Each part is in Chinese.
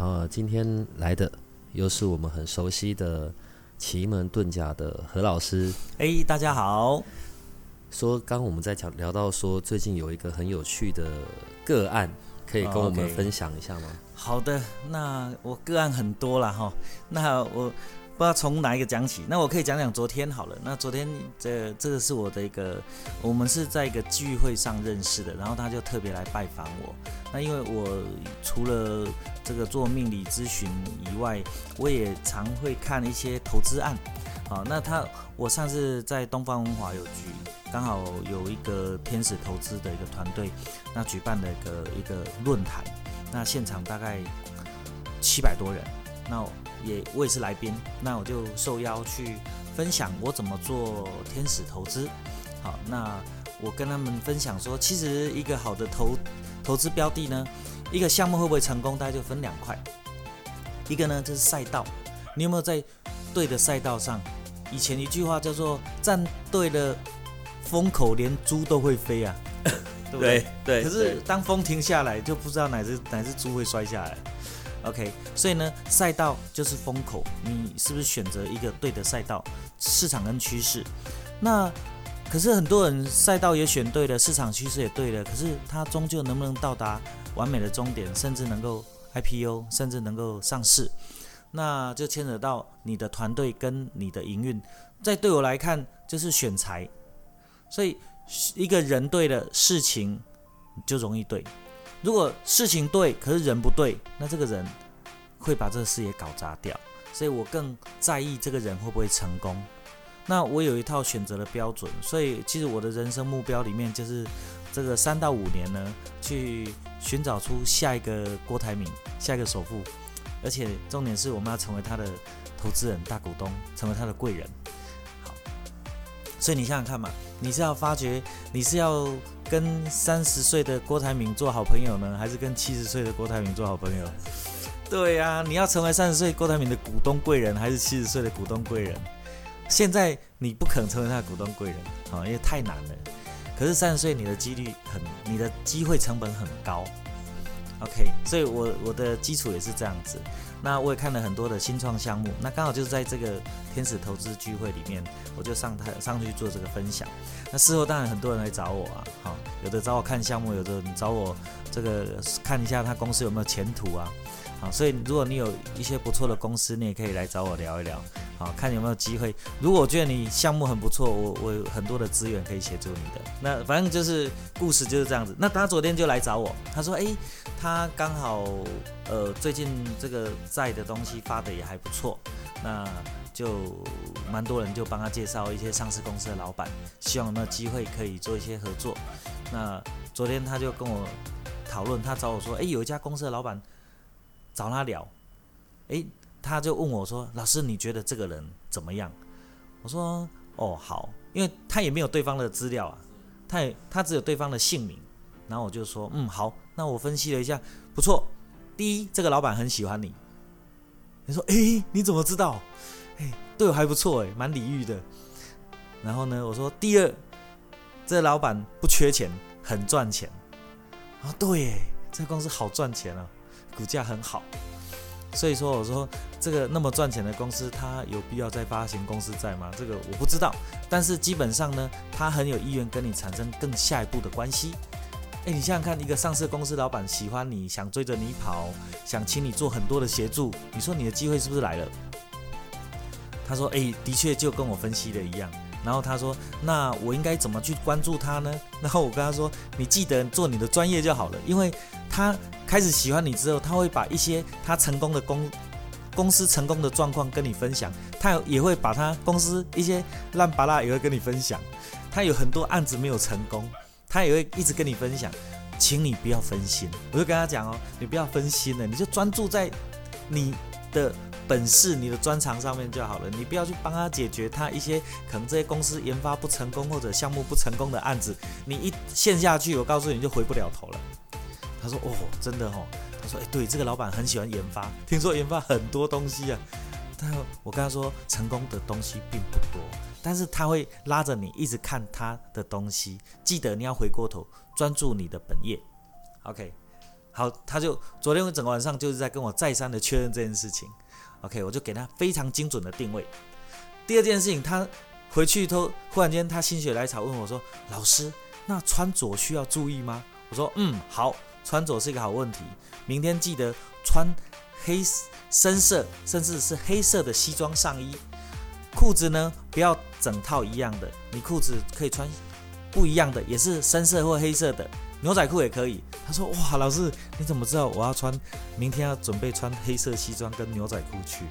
呃，今天来的又是我们很熟悉的奇门遁甲的何老师。哎，大家好。说刚我们在讲聊到说，最近有一个很有趣的个案，可以跟我们分享一下吗？好的，那我个案很多了哈，那我。不知道从哪一个讲起，那我可以讲讲昨天好了。那昨天这这个是我的一个，我们是在一个聚会上认识的，然后他就特别来拜访我。那因为我除了这个做命理咨询以外，我也常会看一些投资案。好，那他我上次在东方文华有举，刚好有一个天使投资的一个团队，那举办的一个一个论坛，那现场大概七百多人，那。也我也是来宾，那我就受邀去分享我怎么做天使投资。好，那我跟他们分享说，其实一个好的投投资标的呢，一个项目会不会成功，大家就分两块。一个呢就是赛道，你有没有在对的赛道上？以前一句话叫做“站对了风口，连猪都会飞”啊，对不对？对。可是当风停下来，就不知道哪只哪只猪会摔下来。OK，所以呢，赛道就是风口，你是不是选择一个对的赛道？市场跟趋势，那可是很多人赛道也选对了，市场趋势也对了，可是他终究能不能到达完美的终点，甚至能够 IPO，甚至能够上市，那就牵扯到你的团队跟你的营运。在对我来看，就是选材，所以一个人对了，事情就容易对。如果事情对，可是人不对，那这个人会把这个事业搞砸掉。所以我更在意这个人会不会成功。那我有一套选择的标准，所以其实我的人生目标里面就是这个三到五年呢，去寻找出下一个郭台铭，下一个首富，而且重点是我们要成为他的投资人、大股东，成为他的贵人。好，所以你想想看嘛，你是要发掘，你是要。跟三十岁的郭台铭做好朋友呢，还是跟七十岁的郭台铭做好朋友？对呀，你要成为三十岁郭台铭的股东贵人，还是七十岁的股东贵人？现在你不可能成为他的股东贵人啊，因为太难了。可是三十岁你的几率很，你的机会成本很高。OK，所以我我的基础也是这样子。那我也看了很多的新创项目，那刚好就是在这个天使投资聚会里面，我就上台上去做这个分享。那事后当然很多人来找我啊，哈，有的找我看项目，有的找我这个看一下他公司有没有前途啊，好，所以如果你有一些不错的公司，你也可以来找我聊一聊，好，看有没有机会。如果我觉得你项目很不错，我我有很多的资源可以协助你的。那反正就是故事就是这样子。那他昨天就来找我，他说，诶，他刚好呃最近这个在的东西发的也还不错，那。就蛮多人就帮他介绍一些上市公司的老板，希望有没有机会可以做一些合作。那昨天他就跟我讨论，他找我说：“诶，有一家公司的老板找他聊。”诶，他就问我说：“老师，你觉得这个人怎么样？”我说：“哦，好，因为他也没有对方的资料啊，他也他只有对方的姓名。”然后我就说：“嗯，好，那我分析了一下，不错。第一，这个老板很喜欢你。你说：诶，你怎么知道？”哎，对我还不错哎，蛮礼遇的。然后呢，我说第二，这老板不缺钱，很赚钱。啊，对，这个公司好赚钱啊，股价很好。所以说，我说这个那么赚钱的公司，他有必要再发行公司债吗？这个我不知道。但是基本上呢，他很有意愿跟你产生更下一步的关系。哎，你想想看，一个上市公司老板喜欢你，想追着你跑，想请你做很多的协助，你说你的机会是不是来了？他说：“哎，的确就跟我分析的一样。然后他说：那我应该怎么去关注他呢？然后我跟他说：你记得做你的专业就好了。因为他开始喜欢你之后，他会把一些他成功的公公司成功的状况跟你分享。他也会把他公司一些烂巴拉也会跟你分享。他有很多案子没有成功，他也会一直跟你分享。请你不要分心。我就跟他讲哦，你不要分心了，你就专注在你的本事、你的专长上面就好了。你不要去帮他解决他一些可能这些公司研发不成功或者项目不成功的案子。你一陷下去，我告诉你，你就回不了头了。他说：“哦，真的哦。”他说：“哎，对，这个老板很喜欢研发，听说研发很多东西啊。”但我跟他说，成功的东西并不多，但是他会拉着你一直看他的东西。记得你要回过头，专注你的本业。OK，好，他就昨天我整个晚上就是在跟我再三的确认这件事情。OK，我就给他非常精准的定位。第二件事情，他回去后忽然间他心血来潮问我说：“老师，那穿着需要注意吗？”我说：“嗯，好，穿着是一个好问题。明天记得穿。”黑深色，甚至是黑色的西装上衣，裤子呢不要整套一样的，你裤子可以穿不一样的，也是深色或黑色的，牛仔裤也可以。他说：哇，老师你怎么知道我要穿？明天要准备穿黑色西装跟牛仔裤去？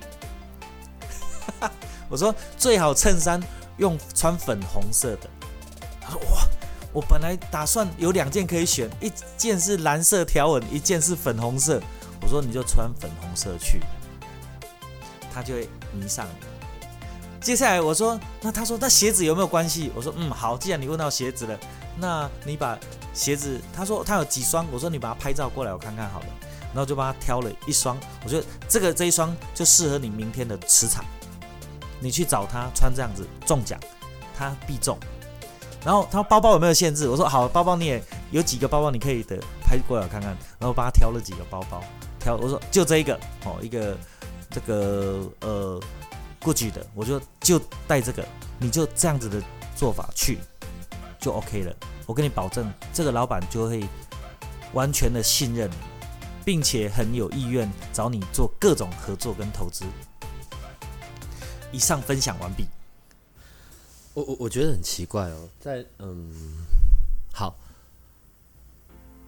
我说最好衬衫用穿粉红色的。我本来打算有两件可以选，一件是蓝色条纹，一件是粉红色。我说你就穿粉红色去，他就会迷上你。接下来我说，那他说那鞋子有没有关系？我说嗯好，既然你问到鞋子了，那你把鞋子，他说他有几双，我说你把它拍照过来我看看好了，然后就帮他挑了一双，我觉得这个这一双就适合你明天的磁场，你去找他穿这样子中奖，他必中。然后他包包有没有限制？我说好，包包你也有几个包包你可以的拍过来看看，然后帮他挑了几个包包。挑我说就这一个哦，一个这个呃过去的，我就就带这个，你就这样子的做法去就 OK 了。我跟你保证，这个老板就会完全的信任你，并且很有意愿找你做各种合作跟投资。以上分享完毕。我我我觉得很奇怪哦，在嗯好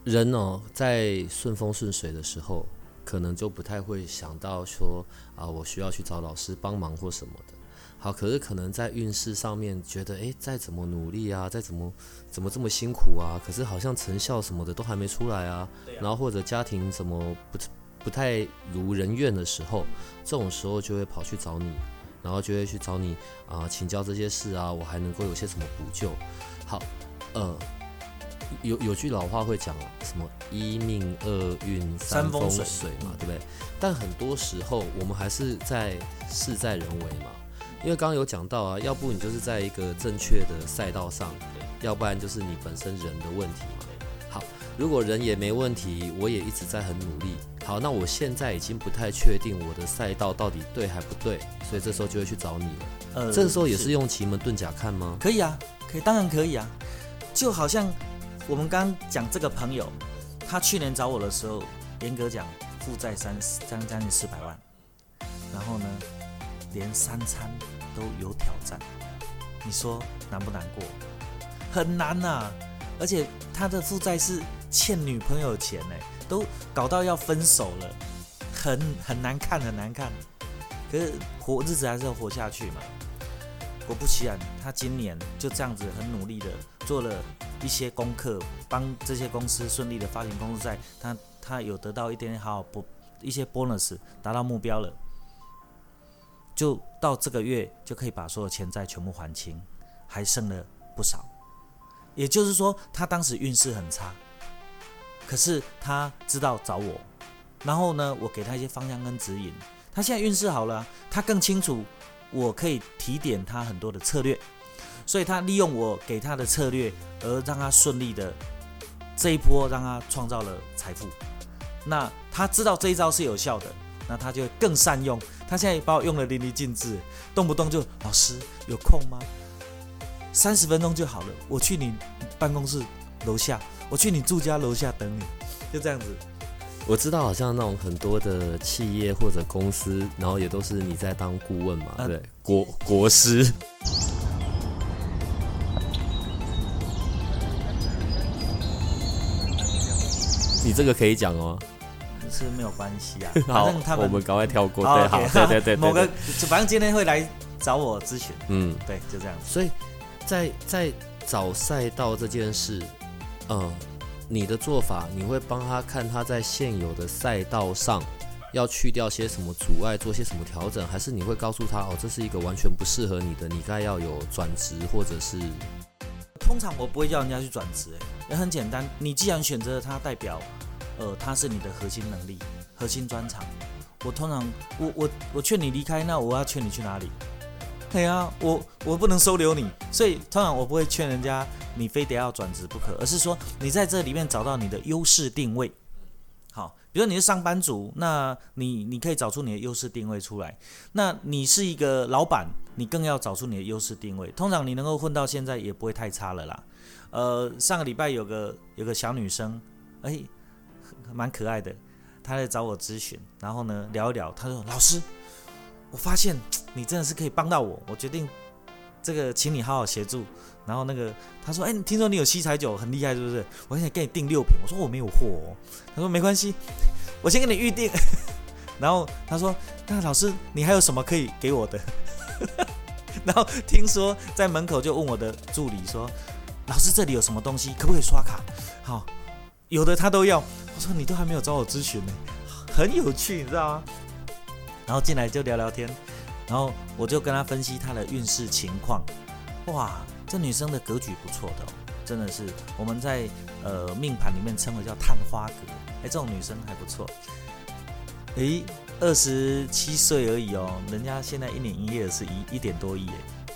人哦，在顺风顺水的时候。可能就不太会想到说啊，我需要去找老师帮忙或什么的。好，可是可能在运势上面觉得，哎，再怎么努力啊，再怎么怎么这么辛苦啊，可是好像成效什么的都还没出来啊。然后或者家庭怎么不不太如人愿的时候，这种时候就会跑去找你，然后就会去找你啊，请教这些事啊，我还能够有些什么补救？好，呃。有有句老话会讲什么一命二运三风水嘛，对不对？但很多时候我们还是在事在人为嘛，因为刚刚有讲到啊，要不你就是在一个正确的赛道上，要不然就是你本身人的问题如果人也没问题，我也一直在很努力。好，那我现在已经不太确定我的赛道到底对还不对，所以这时候就会去找你了。呃，这个时候也是用奇门遁甲看吗？可以啊，可以，当然可以啊，就好像。我们刚讲这个朋友，他去年找我的时候，严格讲负债三将将近四百万，然后呢，连三餐都有挑战，你说难不难过？很难呐！而且他的负债是欠女朋友钱呢，都搞到要分手了，很很难看，很难看。可是活日子还是要活下去嘛。果不其然，他今年就这样子很努力的做了。一些功课，帮这些公司顺利的发行公司债，他他有得到一点点好不一些 bonus，达到目标了，就到这个月就可以把所有钱债全部还清，还剩了不少。也就是说，他当时运势很差，可是他知道找我，然后呢，我给他一些方向跟指引，他现在运势好了，他更清楚，我可以提点他很多的策略。所以他利用我给他的策略，而让他顺利的这一波让他创造了财富。那他知道这一招是有效的，那他就更善用。他现在把我用的淋漓尽致，动不动就老师有空吗？三十分钟就好了，我去你办公室楼下，我去你住家楼下等你，就这样子。我知道，好像那种很多的企业或者公司，然后也都是你在当顾问嘛，对，国国师。你这个可以讲哦，是没有关系啊。好，我们赶快跳过。对，好，对对对。某个，反正今天会来找我咨询。嗯，对，就这样。所以，在在找赛道这件事，嗯，你的做法，你会帮他看他在现有的赛道上要去掉些什么阻碍，做些什么调整，还是你会告诉他哦，这是一个完全不适合你的，你该要有转职或者是？通常我不会叫人家去转职，哎，也很简单，你既然选择了他，代表呃他是你的核心能力、核心专长。我通常我我我劝你离开，那我要劝你去哪里？对啊，我我不能收留你，所以通常我不会劝人家你非得要转职不可，而是说你在这里面找到你的优势定位。好，比如你是上班族，那你你可以找出你的优势定位出来。那你是一个老板，你更要找出你的优势定位。通常你能够混到现在也不会太差了啦。呃，上个礼拜有个有个小女生，哎，蛮可爱的。她来找我咨询，然后呢聊一聊。她说：“老师，我发现 你真的是可以帮到我，我决定这个请你好好协助。”然后那个他说：“哎，听说你有七彩酒，很厉害，是不是？我想给你订六瓶。”我说：“我没有货。”哦。他说：“没关系，我先给你预定。” 然后他说：“那老师，你还有什么可以给我的？” 然后听说在门口就问我的助理说：“老师，这里有什么东西？可不可以刷卡？”好，有的他都要。我说你都还没有找我咨询呢，很有趣，你知道吗？然后进来就聊聊天，然后我就跟她分析她的运势情况。哇，这女生的格局不错的，真的是我们在呃命盘里面称为叫探花格。哎，这种女生还不错。诶，二十七岁而已哦，人家现在一年营业额是一一点多亿哎。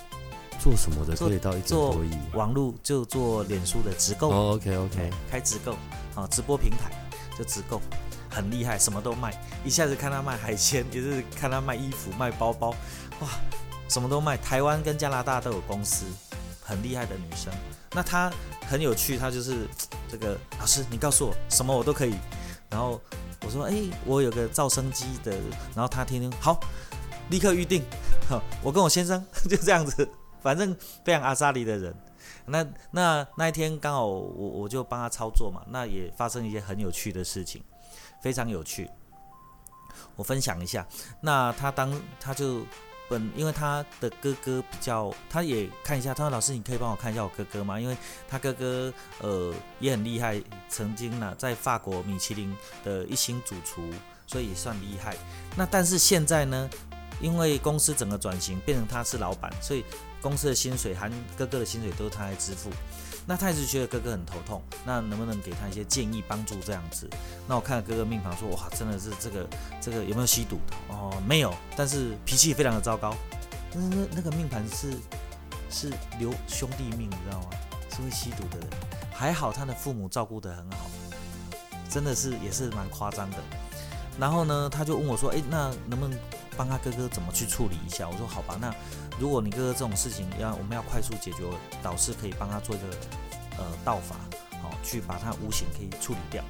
做什么的可以到一点多亿？网络就做脸书的直购。OK OK，开直购啊，直播平台。就直购，很厉害，什么都卖。一下子看他卖海鲜，也是看他卖衣服、卖包包，哇，什么都卖。台湾跟加拿大都有公司，很厉害的女生。那她很有趣，她就是这个老师，你告诉我什么我都可以。然后我说，哎，我有个造声机的。然后她听听，好，立刻预定。我跟我先生 就这样子，反正非常阿萨里的人。那那那一天刚好我我就帮他操作嘛，那也发生一些很有趣的事情，非常有趣。我分享一下，那他当他就本因为他的哥哥比较，他也看一下，他说老师你可以帮我看一下我哥哥吗？因为他哥哥呃也很厉害，曾经呢在法国米其林的一星主厨，所以也算厉害。那但是现在呢，因为公司整个转型变成他是老板，所以。公司的薪水含哥哥的薪水都是他来支付，那他一直觉得哥哥很头痛，那能不能给他一些建议帮助这样子？那我看了哥哥命盘说，哇，真的是这个这个有没有吸毒的？哦，没有，但是脾气非常的糟糕。那那那个命盘是是留兄弟命，你知道吗？是会吸毒的人，还好他的父母照顾得很好，真的是也是蛮夸张的。然后呢，他就问我说，哎，那能不能帮他哥哥怎么去处理一下？我说好吧，那。如果你哥哥这种事情要我们要快速解决，导师可以帮他做一个呃道法，好去把他无形可以处理掉，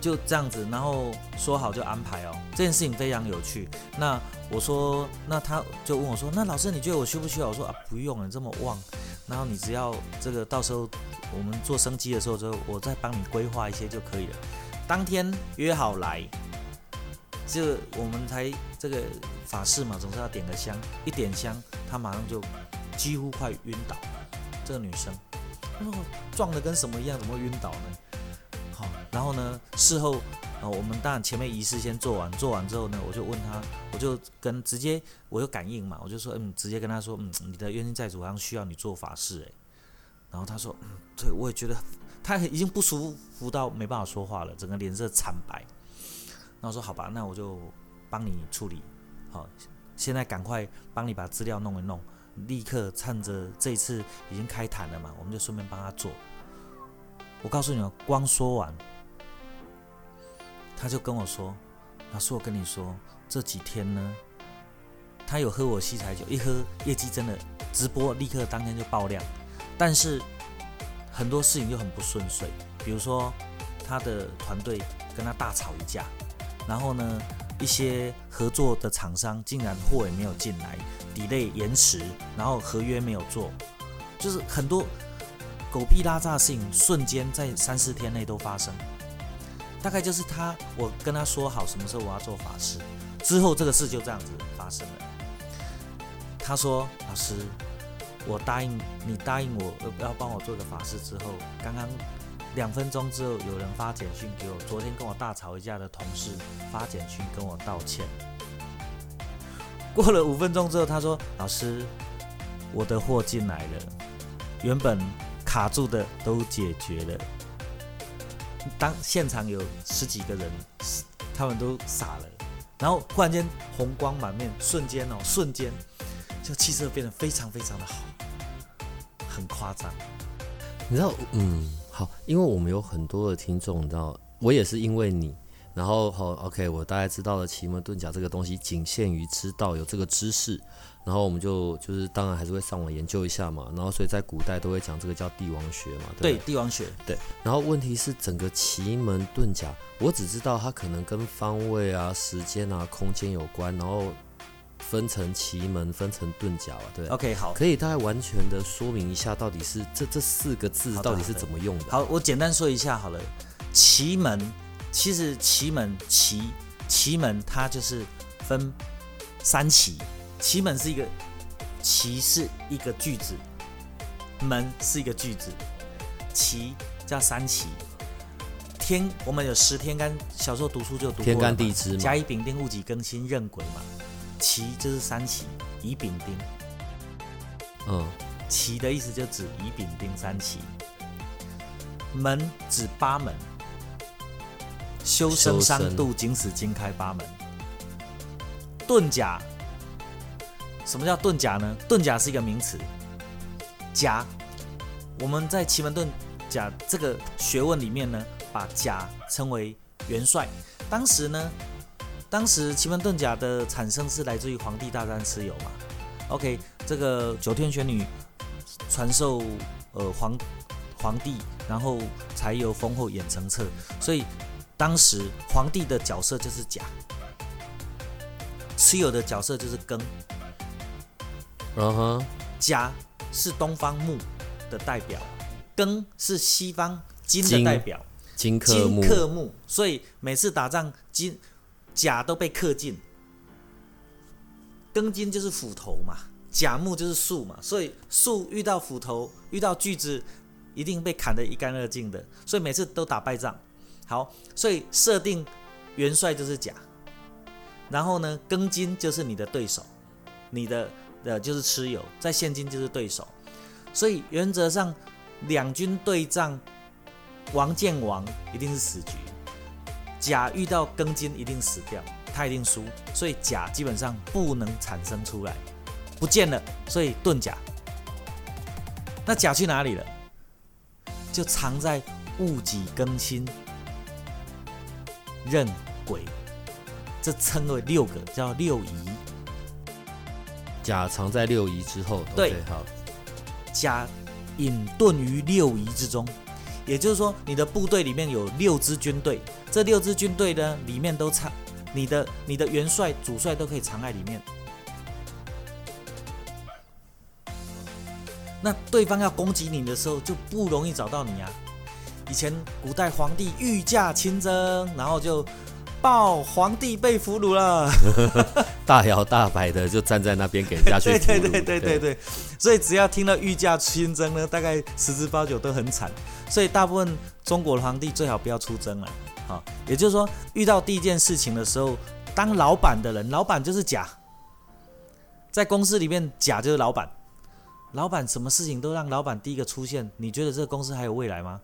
就这样子，然后说好就安排哦。这件事情非常有趣。那我说，那他就问我说，那老师你觉得我需不需要？我说啊不用了，这么旺。然后你只要这个到时候我们做升级的时候，就我再帮你规划一些就可以了。当天约好来。这我们才这个法事嘛，总是要点个香，一点香，她马上就几乎快晕倒。这个女生，哦，撞的跟什么一样，怎么会晕倒呢？好，然后呢，事后啊，我们当然前面仪式先做完，做完之后呢，我就问她，我就跟直接我有感应嘛，我就说，嗯，直接跟她说，嗯，你的冤亲债主好像需要你做法事，诶。然后她说，嗯，对，我也觉得她已经不舒服到没办法说话了，整个脸色惨白。那我说好吧，那我就帮你处理。好，现在赶快帮你把资料弄一弄，立刻趁着这一次已经开坛了嘛，我们就顺便帮他做。我告诉你们，光说完，他就跟我说：“老师，我跟你说，这几天呢，他有喝我西彩酒，一喝业绩真的直播立刻当天就爆量，但是很多事情又很不顺遂，比如说他的团队跟他大吵一架。”然后呢，一些合作的厂商竟然货也没有进来，delay 延迟，然后合约没有做，就是很多狗屁拉炸的事情，瞬间在三四天内都发生。大概就是他，我跟他说好什么时候我要做法事，之后这个事就这样子发生了。他说：“老师，我答应你答应我要帮我做个法事之后，刚刚两分钟之后有人发简讯给我，昨天跟我大吵一架的同事发简讯跟我道歉。过了五分钟之后，他说：“老师，我的货进来了，原本卡住的都解决了。”当现场有十几个人，他们都傻了，然后忽然间红光满面，瞬间哦，瞬间就气色变得非常非常的好，很夸张。你知道，嗯，好，因为我们有很多的听众，你知道，我也是因为你。然后好，OK，我大概知道了奇门遁甲这个东西仅限于知道有这个知识，然后我们就就是当然还是会上网研究一下嘛。然后所以在古代都会讲这个叫帝王学嘛，对，帝王学，对。然后问题是整个奇门遁甲，我只知道它可能跟方位啊、时间啊、空间有关，然后分成奇门，分成遁甲啊，对。OK，好，可以大概完全的说明一下，到底是这这四个字到底是怎么用的？好，我简单说一下好了，奇门。其实奇门奇奇门它就是分三奇，奇门是一个奇是一个句子，门是一个句子，奇叫三奇。天我们有十天干，小时候读书就读天干地支，甲乙丙丁戊己庚辛壬癸嘛。奇就是三奇，乙丙丁。嗯，奇的意思就指乙丙丁三奇。门指八门。修身三度，经死经开八门。遁甲，什么叫遁甲呢？遁甲是一个名词。甲，我们在奇门遁甲这个学问里面呢，把甲称为元帅。当时呢，当时奇门遁甲的产生是来自于皇帝大战蚩尤嘛。OK，这个九天玄女传授呃皇皇帝，然后才由封后演成册，所以。当时皇帝的角色就是甲，蚩尤的角色就是庚。嗯哼，甲是东方木的代表，庚是西方金的代表，金克木。金克木，所以每次打仗，金甲都被克尽。庚金就是斧头嘛，甲木就是树嘛，所以树遇到斧头，遇到锯子，一定被砍得一干二净的，所以每次都打败仗。好，所以设定元帅就是甲，然后呢，庚金就是你的对手，你的呃就是蚩尤，在现今就是对手，所以原则上两军对战，王见王一定是死局，甲遇到庚金一定死掉，他一定输，所以甲基本上不能产生出来，不见了，所以遁甲。那甲去哪里了？就藏在戊己庚辛。壬癸，这称为六个，叫六仪。甲藏在六仪之后，对，好。甲隐遁于六仪之中，也就是说，你的部队里面有六支军队，这六支军队呢，里面都藏你的你的元帅、主帅都可以藏在里面。那对方要攻击你的时候，就不容易找到你啊。以前古代皇帝御驾亲征，然后就报皇帝被俘虏了，大摇大摆的就站在那边给人家去。对对对对对对，所以只要听到御驾亲征呢，大概十之八九都很惨。所以大部分中国的皇帝最好不要出征了。好，也就是说，遇到第一件事情的时候，当老板的人，老板就是甲，在公司里面甲就是老板，老板什么事情都让老板第一个出现，你觉得这个公司还有未来吗？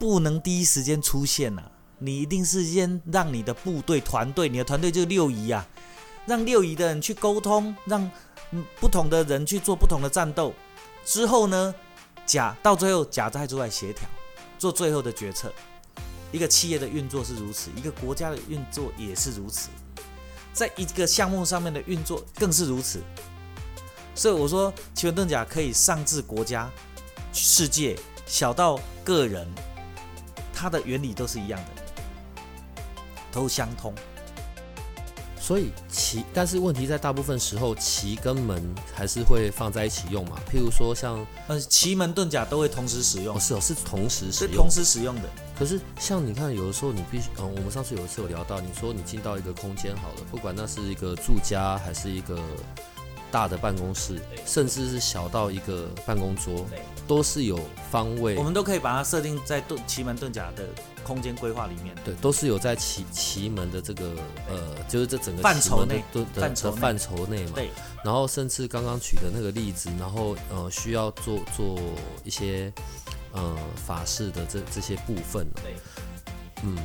不能第一时间出现呐，你一定是先让你的部队团队，你的团队就是六仪啊，让六仪的人去沟通，让不同的人去做不同的战斗。之后呢，甲到最后甲再出来协调，做最后的决策。一个企业的运作是如此，一个国家的运作也是如此，在一个项目上面的运作更是如此。所以我说，奇门遁甲可以上至国家、世界，小到个人。它的原理都是一样的，都相通。所以奇，但是问题在大部分时候，奇跟门还是会放在一起用嘛？譬如说像，呃，奇门遁甲都会同时使用。是哦，是同时使用。是同时使用的。可是像你看，有的时候你必须，嗯，我们上次有一次有聊到，你说你进到一个空间好了，不管那是一个住家还是一个。大的办公室，甚至是小到一个办公桌，都是有方位我，们都可以把它设定在盾奇门遁甲的空间规划里面。对，都是有在奇奇门的这个呃，就是这整个范畴内的的范畴范畴内嘛。对，然后甚至刚刚举的那个例子，然后呃需要做做一些呃法事的这这些部分呢对，嗯，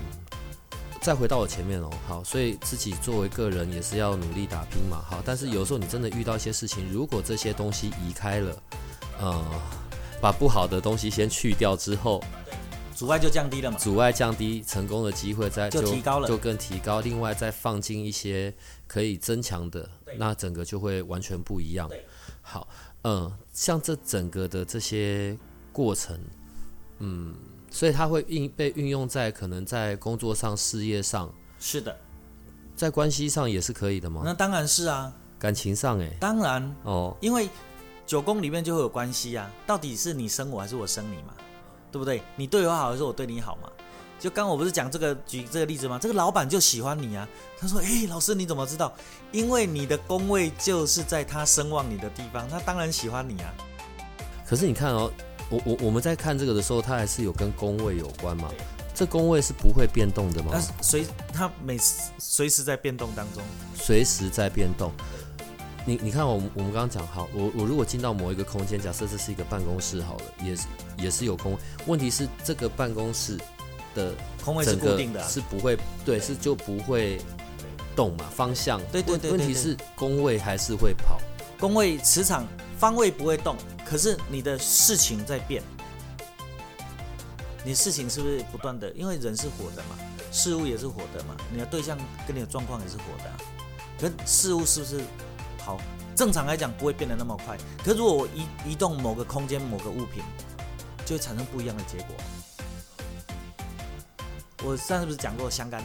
再回到我前面哦，好，所以自己作为个人也是要努力打拼嘛，好，但是有时候你真的遇到一些事情，如果这些东西移开了，呃，把不好的东西先去掉之后，阻碍就降低了嘛。阻碍降低成功的机会再就提高了就更提高。另外再放进一些可以增强的，那整个就会完全不一样。好，嗯，像这整个的这些过程，嗯，所以它会运被运用在可能在工作上、事业上，是的，在关系上也是可以的吗？那当然是啊，感情上、欸，当然，哦，因为九宫里面就会有关系啊，到底是你生我还是我生你嘛，对不对？你对我好还是我对你好嘛？就刚我不是讲这个举这个例子吗？这个老板就喜欢你啊，他说：“诶，老师你怎么知道？因为你的宫位就是在他声望你的地方，他当然喜欢你啊。可是你看哦，我我我们在看这个的时候，它还是有跟宫位有关嘛？这宫位是不会变动的吗？但是随它每时随时在变动当中，随时在变动。你你看我们我们刚刚讲好，我我如果进到某一个空间，假设这是一个办公室好了，也是也是有空。问题是这个办公室的宫位是固定的、啊，是不会对，是就不会动嘛，方向。对对对对对问问题是宫位还是会跑。宫位磁场方位不会动，可是你的事情在变，你事情是不是不断的？因为人是活的嘛，事物也是活的嘛，你的对象跟你的状况也是活的、啊，可事物是不是好？正常来讲不会变得那么快，可是如果我移移动某个空间、某个物品，就会产生不一样的结果。我上次不是讲过相干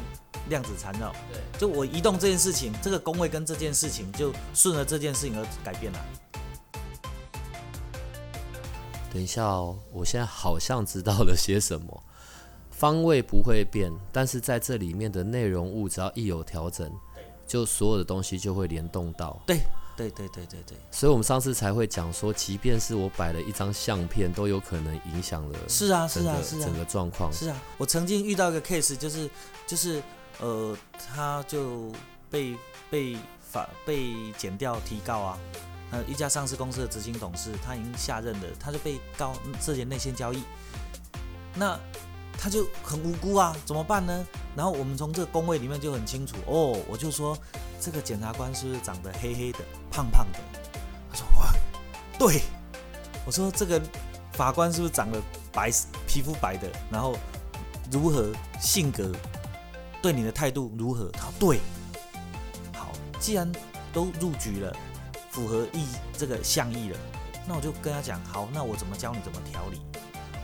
量子缠绕？对，就我移动这件事情，这个宫位跟这件事情就顺着这件事情而改变了。等一下哦，我现在好像知道了些什么。方位不会变，但是在这里面的内容物只要一有调整，就所有的东西就会联动到。对对对对对对，所以我们上次才会讲说，即便是我摆了一张相片，都有可能影响了是啊是啊是啊整个状况。是啊，我曾经遇到一个 case，就是就是呃，他就被被法被减掉提告啊。呃，一家上市公司的执行董事，他已经下任了，他就被告涉嫌内线交易，那他就很无辜啊，怎么办呢？然后我们从这个工位里面就很清楚哦，我就说这个检察官是不是长得黑黑的、胖胖的？他说哇，对，我说这个法官是不是长得白、皮肤白的？然后如何性格，对你的态度如何？他说对，好，既然都入局了，符合意这个象意了，那我就跟他讲，好，那我怎么教你怎么调理？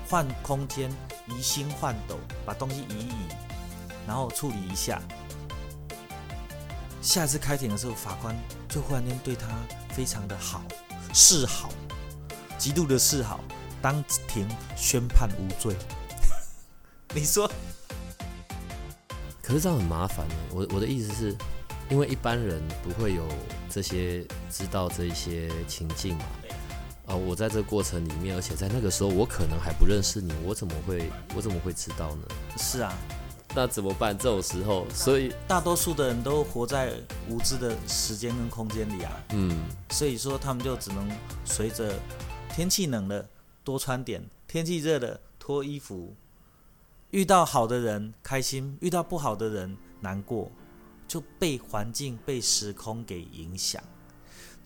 换空间，移星换斗，把东西移一移，然后处理一下。下次开庭的时候，法官就忽然间对他非常的好，示好，极度的示好，当庭宣判无罪。你说可是这样很麻烦呢。我我的意思是，因为一般人不会有这些知道这一些情境嘛。啊、我在这个过程里面，而且在那个时候，我可能还不认识你，我怎么会我怎么会知道呢？是啊，那怎么办？这种时候，所以大多数的人都活在无知的时间跟空间里啊，嗯，所以说他们就只能随着天气冷了多穿点，天气热了脱衣服。遇到好的人开心，遇到不好的人难过，就被环境、被时空给影响。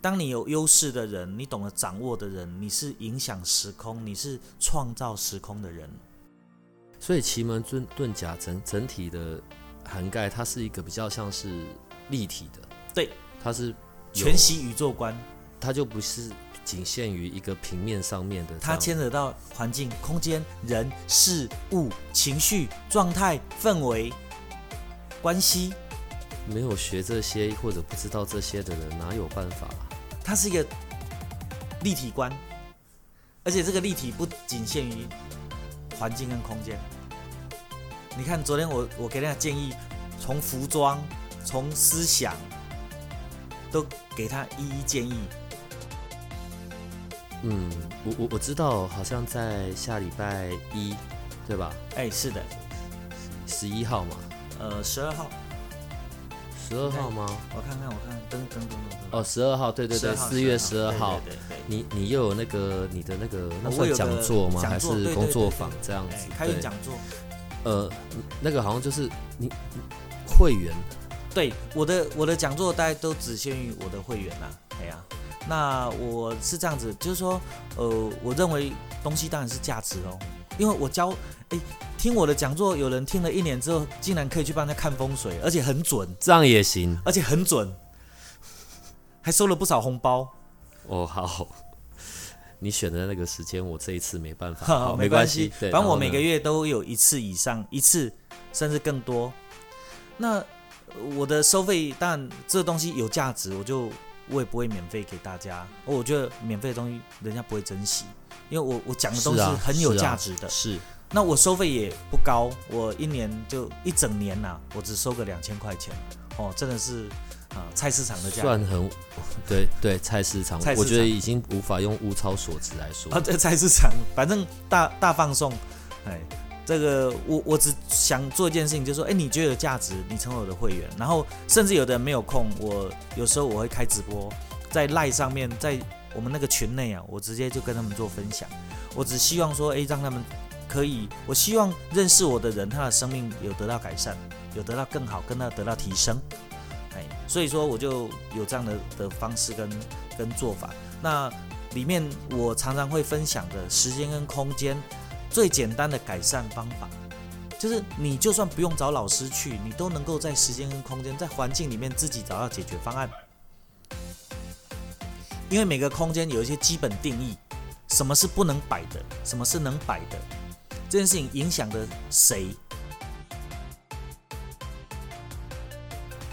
当你有优势的人，你懂得掌握的人，你是影响时空，你是创造时空的人。所以奇门遁遁甲整整体的涵盖，它是一个比较像是立体的，对，它是全息宇宙观，它就不是仅限于一个平面上面的，它牵扯到环境、空间、人、事物、情绪、状态、氛围、关系，没有学这些或者不知道这些的人哪有办法、它是一个立体观，而且这个立体不仅限于环境跟空间。你看，昨天我我给大家建议，从服装、从思想，都给他一一建议，嗯，我我我知道，好像在下礼拜一，对吧？哎，是的，十一号嘛，呃，十二号，十二号吗？我看看，我看，等等等等哦，十二号，对对对，四月十二号。对对对。你你又有那个你的那个那算讲座吗？还是工作坊这样子？开源讲座。呃，那个好像就是你会员。对，我的我的讲座大家都只限于我的会员啦。哎呀，那我是这样子，就是说，呃，我认为东西当然是价值哦，因为我教，哎，听我的讲座，有人听了一年之后，竟然可以去帮他看风水，而且很准，这样也行，而且很准，还收了不少红包。哦，好，你选的那个时间，我这一次没办法，没关系，反正我每个月都有一次以上，一次甚至更多。那我的收费，但这东西有价值，我就我也不会免费给大家。我觉得免费的东西人家不会珍惜，因为我我讲的东西很有价值的。是，那我收费也不高，我一年就一整年呐，我只收个两千块钱。哦，真的是啊，菜市场的价算很，对对，菜市场，我觉得已经无法用物超所值来说。啊，在菜市场，反正大大放送，哎。这个我我只想做一件事情，就是说，哎，你觉得有价值，你成为我的会员，然后甚至有的人没有空，我有时候我会开直播，在赖上面，在我们那个群内啊，我直接就跟他们做分享。我只希望说，哎，让他们可以，我希望认识我的人，他的生命有得到改善，有得到更好，跟他得到提升。哎，所以说我就有这样的的方式跟跟做法。那里面我常常会分享的时间跟空间。最简单的改善方法，就是你就算不用找老师去，你都能够在时间跟空间、在环境里面自己找到解决方案。因为每个空间有一些基本定义，什么是不能摆的，什么是能摆的，这件事情影响的谁？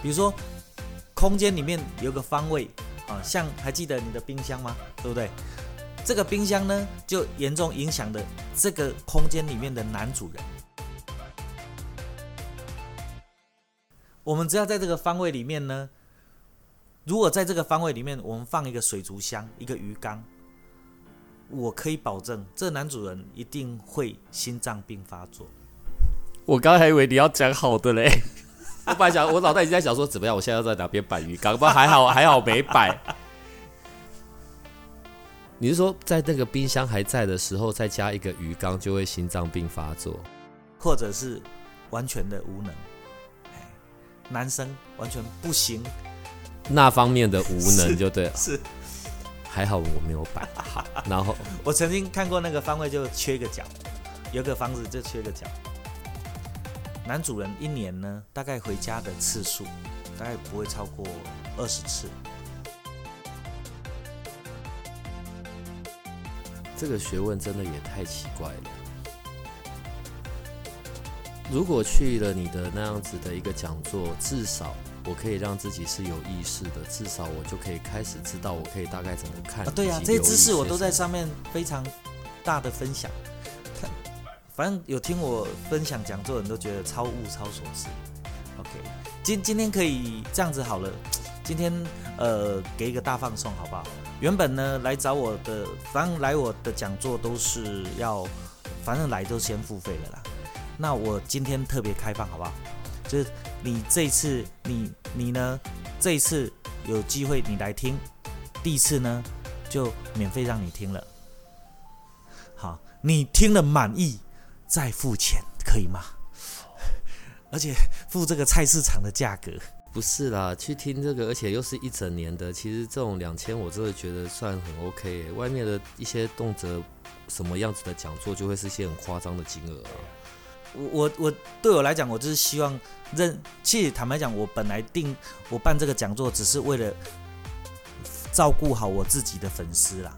比如说，空间里面有个方位啊，像还记得你的冰箱吗？对不对？这个冰箱呢，就严重影响了这个空间里面的男主人。我们只要在这个方位里面呢，如果在这个方位里面，我们放一个水族箱、一个鱼缸，我可以保证，这男主人一定会心脏病发作。我刚还以为你要讲好的嘞，我本来想，我脑袋已经在想说，怎么样？我现在要在哪边摆鱼缸？不过，还好，还好没摆。你是说，在那个冰箱还在的时候，再加一个鱼缸，就会心脏病发作，或者是完全的无能？男生完全不行，那方面的无能就对了。是，还好我没有摆。然后 我曾经看过那个方位就缺一个角，有个房子就缺个角。男主人一年呢，大概回家的次数，大概不会超过二十次。这个学问真的也太奇怪了。如果去了你的那样子的一个讲座，至少我可以让自己是有意识的，至少我就可以开始知道我可以大概怎么看。啊，对呀，这些知识我都在上面非常大的分享。反正有听我分享讲座的人都觉得超物超所值。OK，今今天可以这样子好了，今天呃给一个大放送好不好？原本呢，来找我的，反正来我的讲座都是要，反正来都先付费了啦。那我今天特别开放，好不好？就是你这次，你你呢，这一次有机会你来听，第一次呢就免费让你听了。好，你听了满意再付钱，可以吗？而且付这个菜市场的价格。不是啦，去听这个，而且又是一整年的，其实这种两千，我真的觉得算很 OK。外面的一些动辄什么样子的讲座，就会是一些很夸张的金额啊。我我我对我来讲，我就是希望认。其实坦白讲，我本来定我办这个讲座，只是为了照顾好我自己的粉丝啦。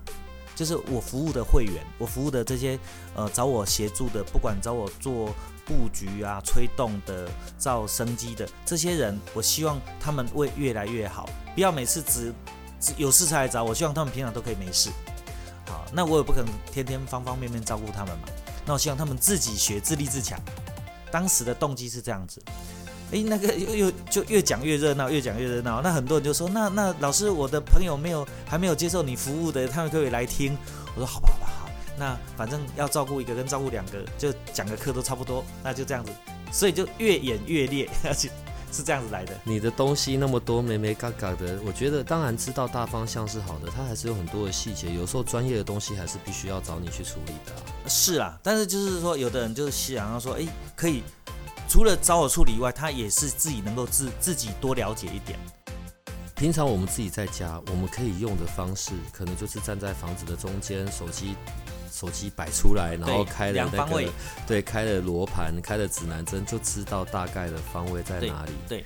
就是我服务的会员，我服务的这些呃找我协助的，不管找我做。布局啊，推动的造生机的这些人，我希望他们会越来越好，不要每次只只有事才来找我，希望他们平常都可以没事。好，那我也不可能天天方方面面照顾他们嘛。那我希望他们自己学，自立自强。当时的动机是这样子。诶，那个又又就越讲越热闹，越讲越热闹。那很多人就说，那那老师，我的朋友没有还没有接受你服务的，他们可以来听。我说好吧，好吧，那反正要照顾一个跟照顾两个，就讲个课都差不多，那就这样子，所以就越演越烈，而 且是这样子来的。你的东西那么多，美美嘎嘎的，我觉得当然知道大方向是好的，它还是有很多的细节，有时候专业的东西还是必须要找你去处理的啊。是啊，但是就是说，有的人就是想要说，哎，可以除了找我处理以外，他也是自己能够自自己多了解一点。平常我们自己在家，我们可以用的方式，可能就是站在房子的中间，手机手机摆出来，然后开了那个对，开了罗盘，开了指南针，就知道大概的方位在哪里。对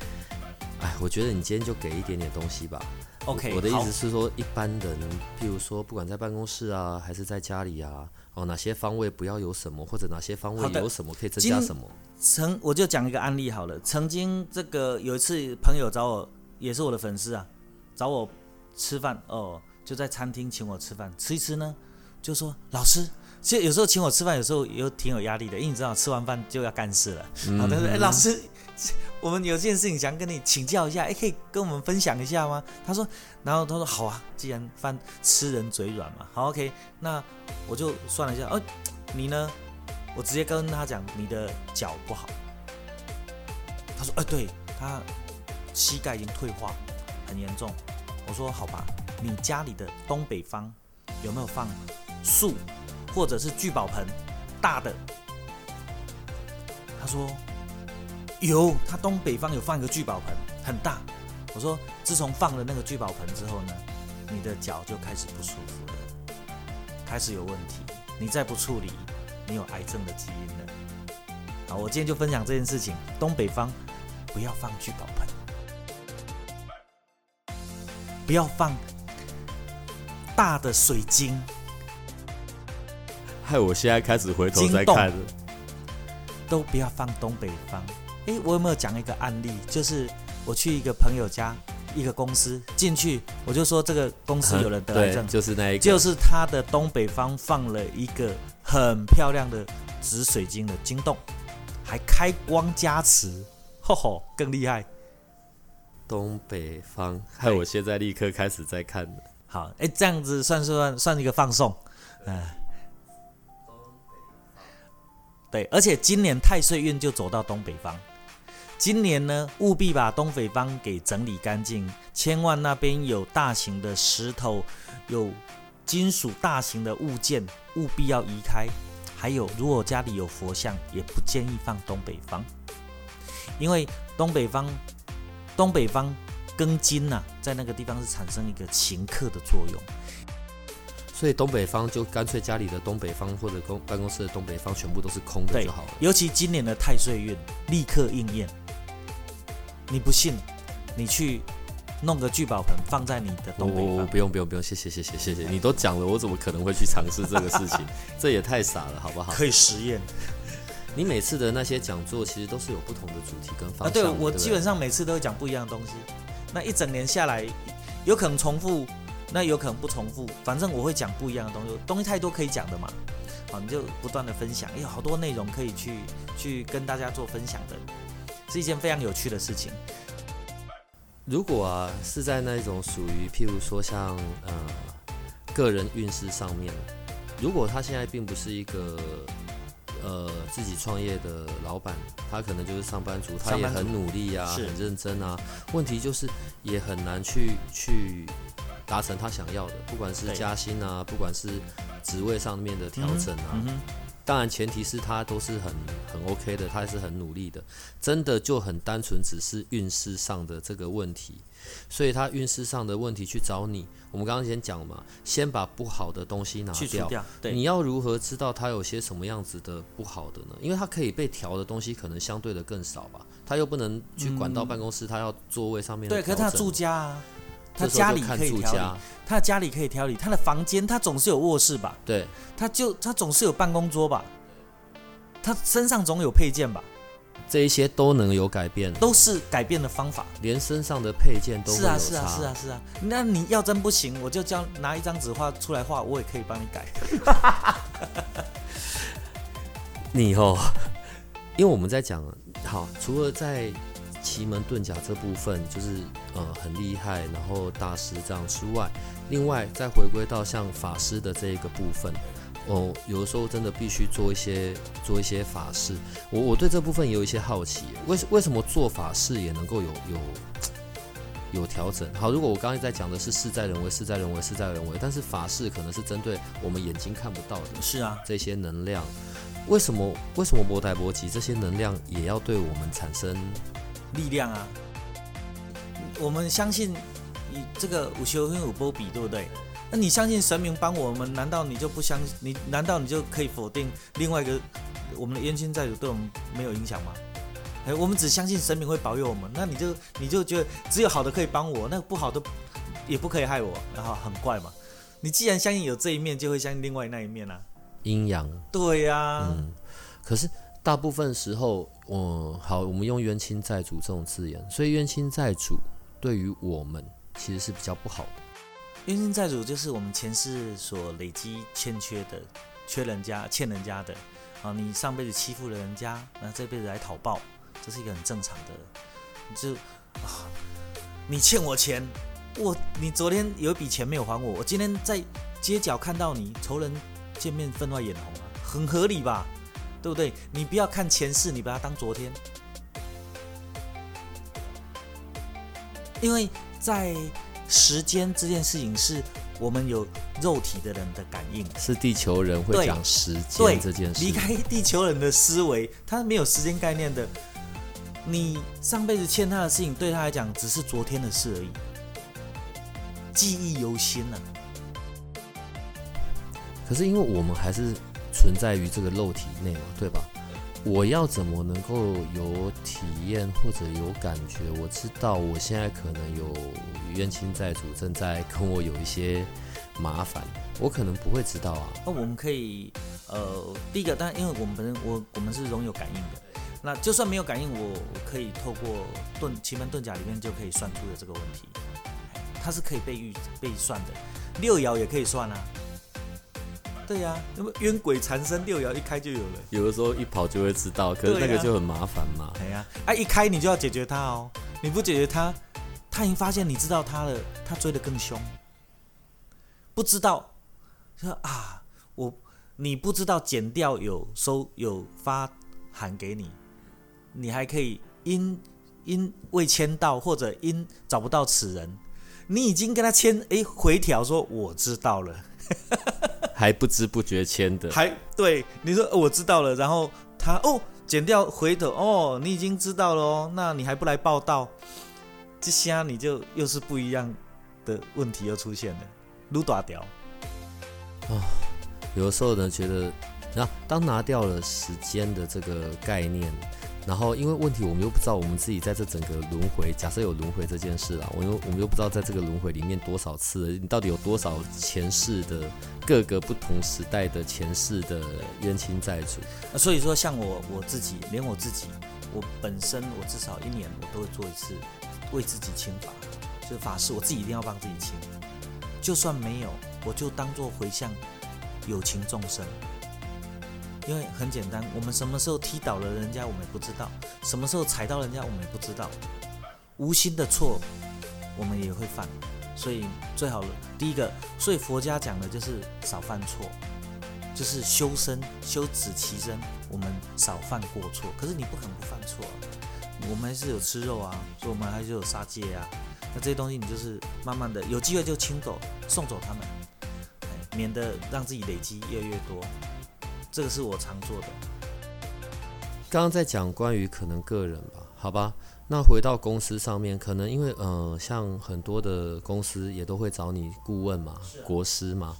哎，我觉得你今天就给一点点东西吧。，OK，我我的意思是说，一般人，譬如说，不管在办公室啊，还是在家里啊，哦，哪些方位不要有什么，或者哪些方位有什么可以增加什么？曾我就讲一个案例好了。曾经这个有一次朋友找我，也是我的粉丝啊，找我吃饭哦，就在餐厅请我吃饭，吃一吃呢，就说老师，其实有时候请我吃饭，有时候也挺有压力的，因为你知道吃完饭就要干事了。好的，哎，老师，我们有件事情想跟你请教一下，哎，可以跟我们分享一下吗？他说，然后他说好啊，既然饭吃人嘴软嘛，好，OK，那我就算了一下，哦，你呢？我直接跟他讲，你的脚不好。他说，哎，对他膝盖已经退化，很严重。我说好吧，你家里的东北方有没有放树或者是聚宝盆大的？他说有，他东北方有放一个聚宝盆，很大。我说自从放了那个聚宝盆之后呢，你的脚就开始不舒服了，开始有问题。你再不处理，你有癌症的基因了。好，我今天就分享这件事情。东北方不要放聚宝盆，不要放大的水晶。害我现在开始回头再看了。都不要放东北方。诶，我有没有讲一个案例？就是我去一个朋友家，一个公司进去，我就说这个公司有人得癌症，就是那一个，就是他的东北方放了一个很漂亮的紫水晶的晶洞，还开光加持，吼吼，更厉害。东北方，害我现在立刻开始在看了。好，哎，这样子算是算算一个放送，嗯、对，而且今年太岁运就走到东北方，今年呢务必把东北方给整理干净，千万那边有大型的石头，有金属大型的物件，务必要移开。还有，如果家里有佛像，也不建议放东北方，因为东北方东北方庚金呐、在那个地方是产生一个刑克的作用。所以东北方就干脆家里的东北方或者公办公室的东北方全部都是空的就好了。尤其今年的太岁运立刻应验。你不信，你去弄个聚宝盆放在你的我我我东北方。不用不用不用，谢谢谢谢谢谢，你都讲了，我怎么可能会去尝试这个事情？这也太傻了，好不好？可以实验你每次的那些讲座其实都是有不同的主题跟方啊！向的。对，我基本上每次都会讲不一样的东西。那一整年下来，有可能重复，那有可能不重复，反正我会讲不一样的东西。东西太多可以讲的嘛，好，你就不断的分享，有好多内容可以去去跟大家做分享的，是一件非常有趣的事情。如果啊是在那一种属于譬如说像呃个人运势上面，如果他现在并不是一个呃自己创业的老板，他可能就是上班族，他也很努力啊，很认真啊。问题就是也很难去去达成他想要的，不管是加薪啊，不管是职位上面的调整啊。当然，前提是他都是很很 OK 的，他也是很努力的，真的就很单纯，只是运势上的这个问题，所以他运势上的问题去找你。我们刚刚先讲嘛，先把不好的东西拿掉。去掉，对，你要如何知道他有些什么样子的不好的呢？因为他可以被调的东西可能相对的更少吧，他又不能去管到办公室，他要座位上面对，可是他住家啊，他家里可以调理，，他的家里可以调理，他的房间他总是有卧室吧，对，他就他总是有办公桌吧，他身上总有配件吧，这一些都能有改变，都是改变的方法。连身上的配件都。是啊，是啊，是啊，是啊。那你要真不行，我就叫拿一张纸画出来画，我也可以帮你改。你哦，因为我们在讲好，除了在奇门遁甲这部分就是呃很厉害，然后大师这样之外，另外再回归到像法师的这一个部分，哦，有的时候真的必须做一些做一些法事。我我对这部分也有一些好奇，为为什么做法事也能够有有有调整？好，如果我刚才在讲的是事在人为，事在人为，事在人为，但是法事可能是针对我们眼睛看不到的，是啊，这些能量。为什么？为什么波台波及这些能量也要对我们产生力量啊？我们相信，你这个五修跟五波比，对不对？那你相信神明帮我们，难道你就不相信？你难道你就可以否定另外一个我们的冤亲债主对我们没有影响吗？哎，我们只相信神明会保佑我们，那你就你就觉得只有好的可以帮我，那不好的也不可以害我，然后很怪嘛？你既然相信有这一面，就会相信另外那一面啊。阴阳对呀，嗯，可是大部分时候，我好，我们用冤亲债主这种字眼，所以冤亲债主对于我们其实是比较不好的。冤亲债主就是我们前世所累积欠缺的，缺人家、欠人家的啊。你上辈子欺负了人家，那这辈子来讨报，这是一个很正常的。就啊，你欠我钱，我你昨天有一笔钱没有还我，我今天在街角看到你，仇人。见面分外眼红啊，很合理吧？对不对？你不要看前世，你把它当昨天，因为在时间这件事情是我们有肉体的人的感应，是地球人会讲时间这件事。离开地球人的思维，他没有时间概念的。你上辈子欠他的事情，对他来讲只是昨天的事而已，记忆犹新呢。可是因为我们还是存在于这个肉体内嘛，对吧？我要怎么能够有体验或者有感觉？我知道我现在可能有冤亲债主正在跟我有一些麻烦，我可能不会知道啊。那我们可以，呃，第一个，但因为我们本身我我们是拥有感应的，那就算没有感应，我可以透过遁奇门遁甲里面就可以算出的这个问题，它是可以被预被算的，六爻也可以算啊。对呀，那么冤鬼缠身六爻一开就有了，有的时候一跑就会知道，可是那个就很麻烦嘛。哎呀，啊一开你就要解决他哦，你不解决他，他已经发现你知道他了，他追得更凶。不知道，说啊，我你不知道减掉有收有发函给你，你还可以因因未签到或者因找不到此人，你已经跟他签哎回条说我知道了。还不知不觉签的，还对你说我知道了，然后他哦剪掉回头哦，你已经知道了哦，那你还不来报道？这下你就又是不一样的问题又出现了，撸大掉啊！有的时候呢，觉得那当拿掉了时间的这个概念。然后，因为问题，我们又不知道我们自己在这整个轮回，假设有轮回这件事啊，我又我们又不知道在这个轮回里面多少次，你到底有多少前世的各个不同时代的前世的冤亲债主。那所以说，像我我自己，连我自己，我本身我至少一年我都会做一次为自己清法，就是法事，我自己一定要帮自己清，就算没有，我就当做回向有情众生。因为很简单，我们什么时候踢倒了人家，我们也不知道；什么时候踩到人家，我们也不知道。无心的错，我们也会犯。所以最好了第一个，所以佛家讲的就是少犯错，就是修身、修止其身，我们少犯过错。可是你不可能不犯错，我们还是有吃肉啊，所以我们还是有杀戒啊。那这些东西，你就是慢慢的有机会就清走、送走他们，免得让自己累积越来越多。这个是我常做的。刚刚在讲关于可能个人吧，好吧，那回到公司上面，可能因为呃，像很多的公司也都会找你顾问嘛，国师嘛，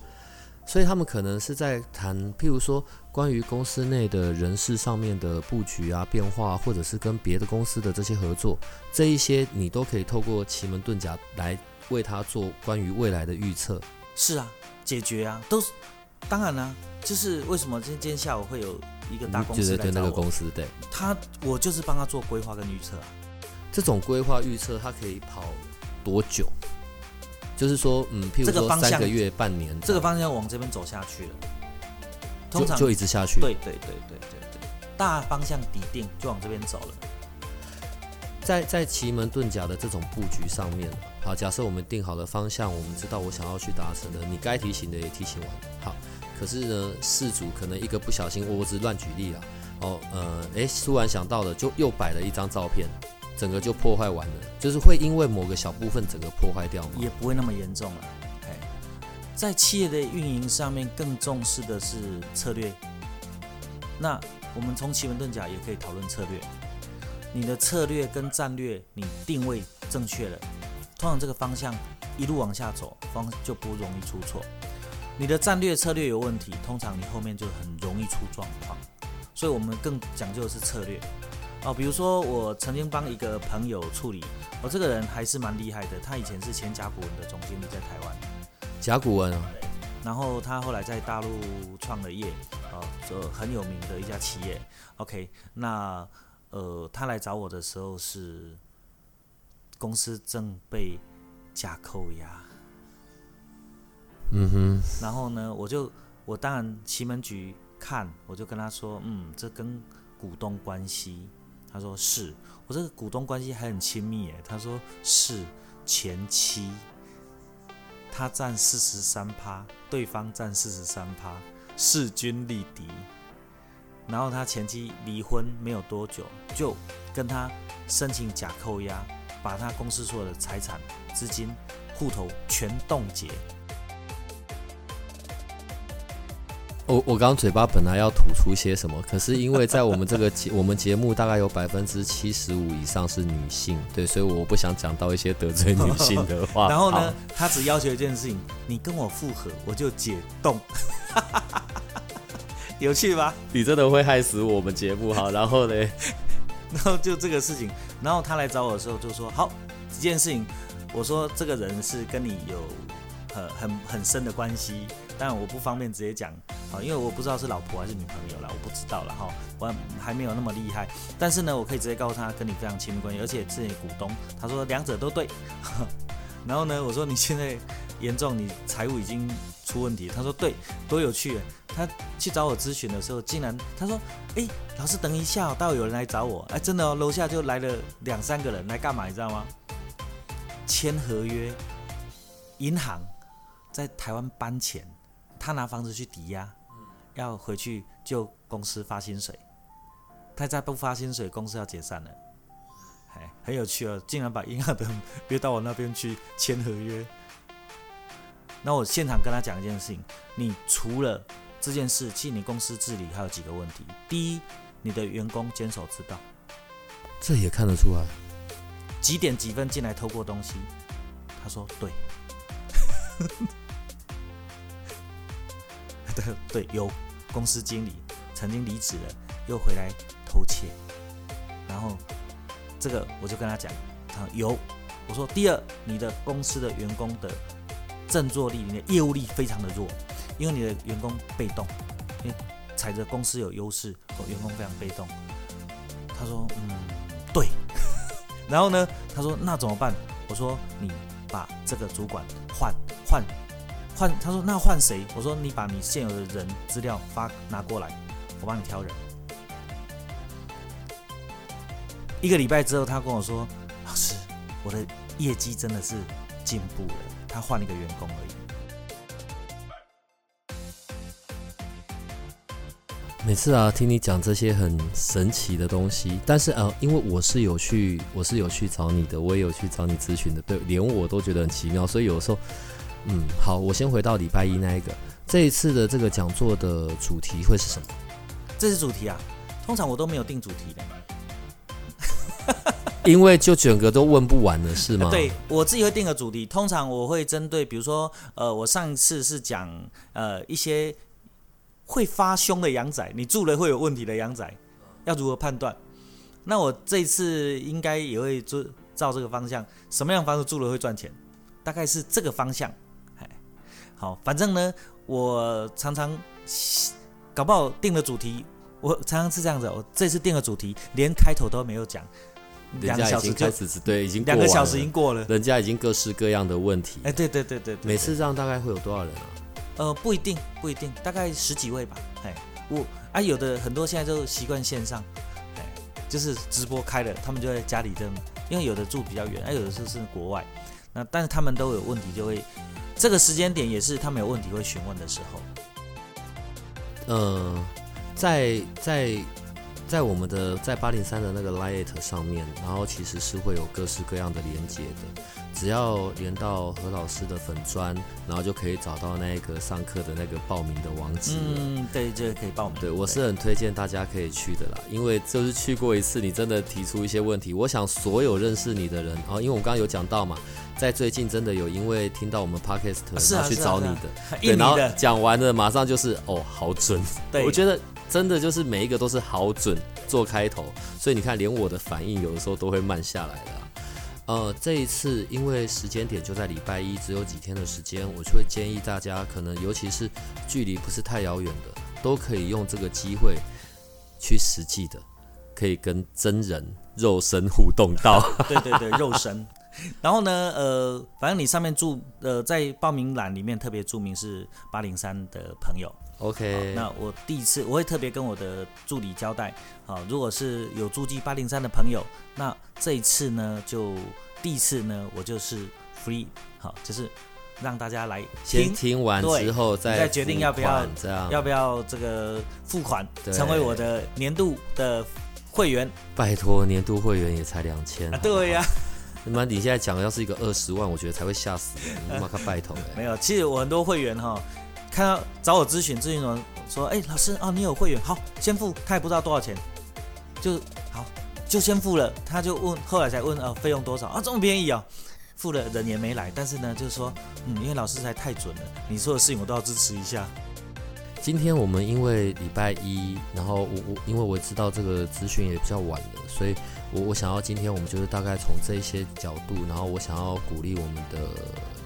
所以他们可能是在谈，譬如说关于公司内的人事上面的布局啊、变化，或者是跟别的公司的这些合作，这一些你都可以透过奇门遁甲来为他做关于未来的预测。是啊，解决啊，都是当然啦。就是为什么今天下午会有一个大公司来找我？对，他我就是帮他做规划跟预测。这种规划预测，它可以跑多久？就是说，嗯，譬如说三个月、半年，这个方向往这边走下去了。通常就一直下去。对对对对对对，大方向底定就往这边走了。在在奇门遁甲的这种布局上面，好，假设我们定好了方向，我们知道我想要去达成的，你该提醒的也提醒完，好，可是呢，事主可能一个不小心，我只乱举例了，哦，呃，诶，突然想到了，就又摆了一张照片，整个就破坏完了，就是会因为某个小部分整个破坏掉吗？也不会那么严重了。在企业的运营上面，更重视的是策略。那我们从奇门遁甲也可以讨论策略。你的策略跟战略，你定位正确了，通常这个方向一路往下走，方就不容易出错。你的战略策略有问题，通常你后面就很容易出状况。所以我们更讲究的是策略。哦，比如说我曾经帮一个朋友处理，我这个人还是蛮厉害的，他以前是前甲骨文的总经理，在台湾。甲骨文啊，然后他后来在大陆创了业，哦，就很有名的一家企业。OK，那呃，他来找我的时候是公司正被假扣押，嗯哼，然后呢，我就我当然奇门局看，我就跟他说，嗯，这跟股东关系。他说是，我这个股东关系还很亲密诶。他说是前妻，他占四十三趴，对方占四十三趴，势均力敌。然后他前妻离婚没有多久，就跟他申请假扣押，把他公司所有的财产、资金、户头全冻结。我我刚刚嘴巴本来要吐出些什么，可是因为在我们这个节 我们节目大概有百分之七十五以上是女性，对，所以我不想讲到一些得罪女性的话。然后呢，他只要求一件事情，你跟我复合，我就解冻。有趣吧？你真的会害死我们节目哈。然后呢，然后就这个事情，然后他来找我的时候就说：好，这件事情，我说这个人是跟你有很很很深的关系。但我不方便直接讲啊，因为我不知道是老婆还是女朋友了，我不知道了哈，我还没有那么厉害。但是呢，我可以直接告诉他跟你非常亲密关系，而且是你股东。他说两者都对。然后呢，我说你现在严重，你财务已经出问题。他说对，多有趣。他去找我咨询的时候，竟然他说，哎，老师等一下，待会有人来找我。哎，真的哦，楼下就来了两三个人来干嘛？你知道吗？签合约，银行在台湾搬钱。他拿房子去抵押，要回去就公司发薪水。他再不发薪水，公司要解散了。哎，很有趣哦，竟然把银行的约到我那边去签合约。那我现场跟他讲一件事情：，你除了这件事，其实你公司治理还有几个问题。第一，你的员工坚守之道，这也看得出来。几点几分进来偷过东西？他说对。对对，有公司经理曾经离职了，又回来偷窃，然后这个我就跟他讲，他有，我说第二，你的公司的员工的振作力，你的业务力非常的弱，因为你的员工被动，因为踩着公司有优势，员工非常被动。他说，嗯，对。然后呢，他说那怎么办？我说你把这个主管换换。换他说那换谁？我说你把你现有的人资料发拿过来，我帮你挑人。一个礼拜之后，他跟我说：“老师，我的业绩真的是进步了。”他换了一个员工而已。每次啊，听你讲这些很神奇的东西，但是呃，因为我是有去，我是有去找你的，我也有去找你咨询的，对，连我都觉得很奇妙，所以有时候。嗯，好，我先回到礼拜一那一个，这一次的这个讲座的主题会是什么？这是主题啊，通常我都没有定主题的，因为就整个都问不完了，是吗？对我自己会定个主题，通常我会针对，比如说，呃，我上一次是讲呃一些会发凶的羊仔，你住了会有问题的羊仔，要如何判断？那我这次应该也会做照这个方向，什么样房子住了会赚钱？大概是这个方向。好，反正呢，我常常搞不好定了主题，我常常是这样子。我这次定了主题，连开头都没有讲，两个小时开始对，已经两个小时已经过了，人家已经各式各样的问题。哎，对对对对，每次这样大概会有多少人啊？呃，不一定，不一定，大概十几位吧。哎，我啊，有的很多现在都习惯线上，哎，就是直播开了，他们就在家里这因为有的住比较远，还有的是是国外。那但是他们都有问题，就会这个时间点也是他们有问题会询问的时候。呃，在在在我们的在八零三的那个 Lite 上面，然后其实是会有各式各样的连接的。只要连到何老师的粉砖，然后就可以找到那个上课的那个报名的网址。嗯，对，这个可以报名。对我是很推荐大家可以去的啦，因为就是去过一次，你真的提出一些问题，我想所有认识你的人啊，因为我刚刚有讲到嘛，在最近真的有因为听到我们 Podcast 然后去找你的，对，然后讲完了马上就是哦，好准。对，我觉得真的就是每一个都是好准做开头，所以你看连我的反应有的时候都会慢下来的。呃，这一次因为时间点就在礼拜一，只有几天的时间，我就会建议大家，可能尤其是距离不是太遥远的，都可以用这个机会去实际的，可以跟真人肉身互动到。对对对，肉身。然后呢，呃，反正你上面注呃在报名栏里面特别注明是八零三的朋友。OK，那我第一次我会特别跟我的助理交代，好，如果是有注记八零三的朋友，那这一次呢，就第一次呢，我就是 free，好，就是让大家来先听完之后再再决定要不要这样，要不要这个付款成为我的年度的会员。拜托，年度会员也才两千，对呀，他妈你现在讲的要是一个二十万，我觉得才会吓死人，你妈个拜托哎，没有，其实我很多会员哈。看到找我咨询，咨询人说：“哎，老师啊，你有会员，好，先付。他也不知道多少钱，就好，就先付了。他就问，后来才问，呃，费用多少啊？这么便宜啊？付了人也没来，但是呢，就是说，嗯，因为老师实在太准了，你说的事情我都要支持一下。今天我们因为礼拜一，然后我我因为我知道这个咨询也比较晚了，所以我我想要今天我们就是大概从这一些角度，然后我想要鼓励我们的。”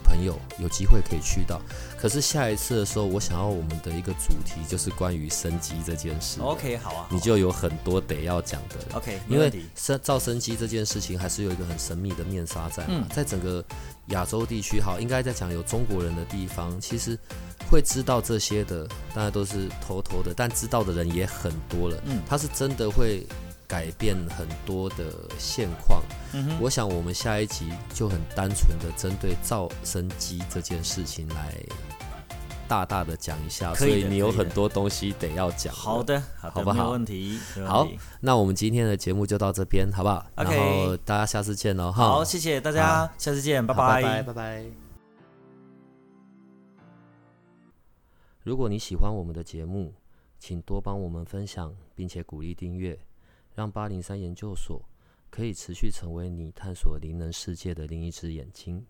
朋友有机会可以去到，可是下一次的时候，我想要我们的一个主题就是关于生机这件事。OK，好啊，你就有很多得要讲的。OK，因为生造生机这件事情还是有一个很神秘的面纱在。嗯，在整个亚洲地区，好，应该在讲有中国人的地方，其实会知道这些的，大家都是偷偷的，但知道的人也很多了。嗯，他是真的会。改变很多的现况，我想我们下一集就很单纯的针对造生机这件事情来大大的讲一下，所以你有很多东西得要讲。好的，好不好？没问题。好，那我们今天的节目就到这边，好不好？OK，然后大家下次见喽。好，谢谢大家，下次见，拜拜，拜拜。如果你喜欢我们的节目，请多帮我们分享，并且鼓励订阅。让八零三研究所可以持续成为你探索灵能世界的另一只眼睛。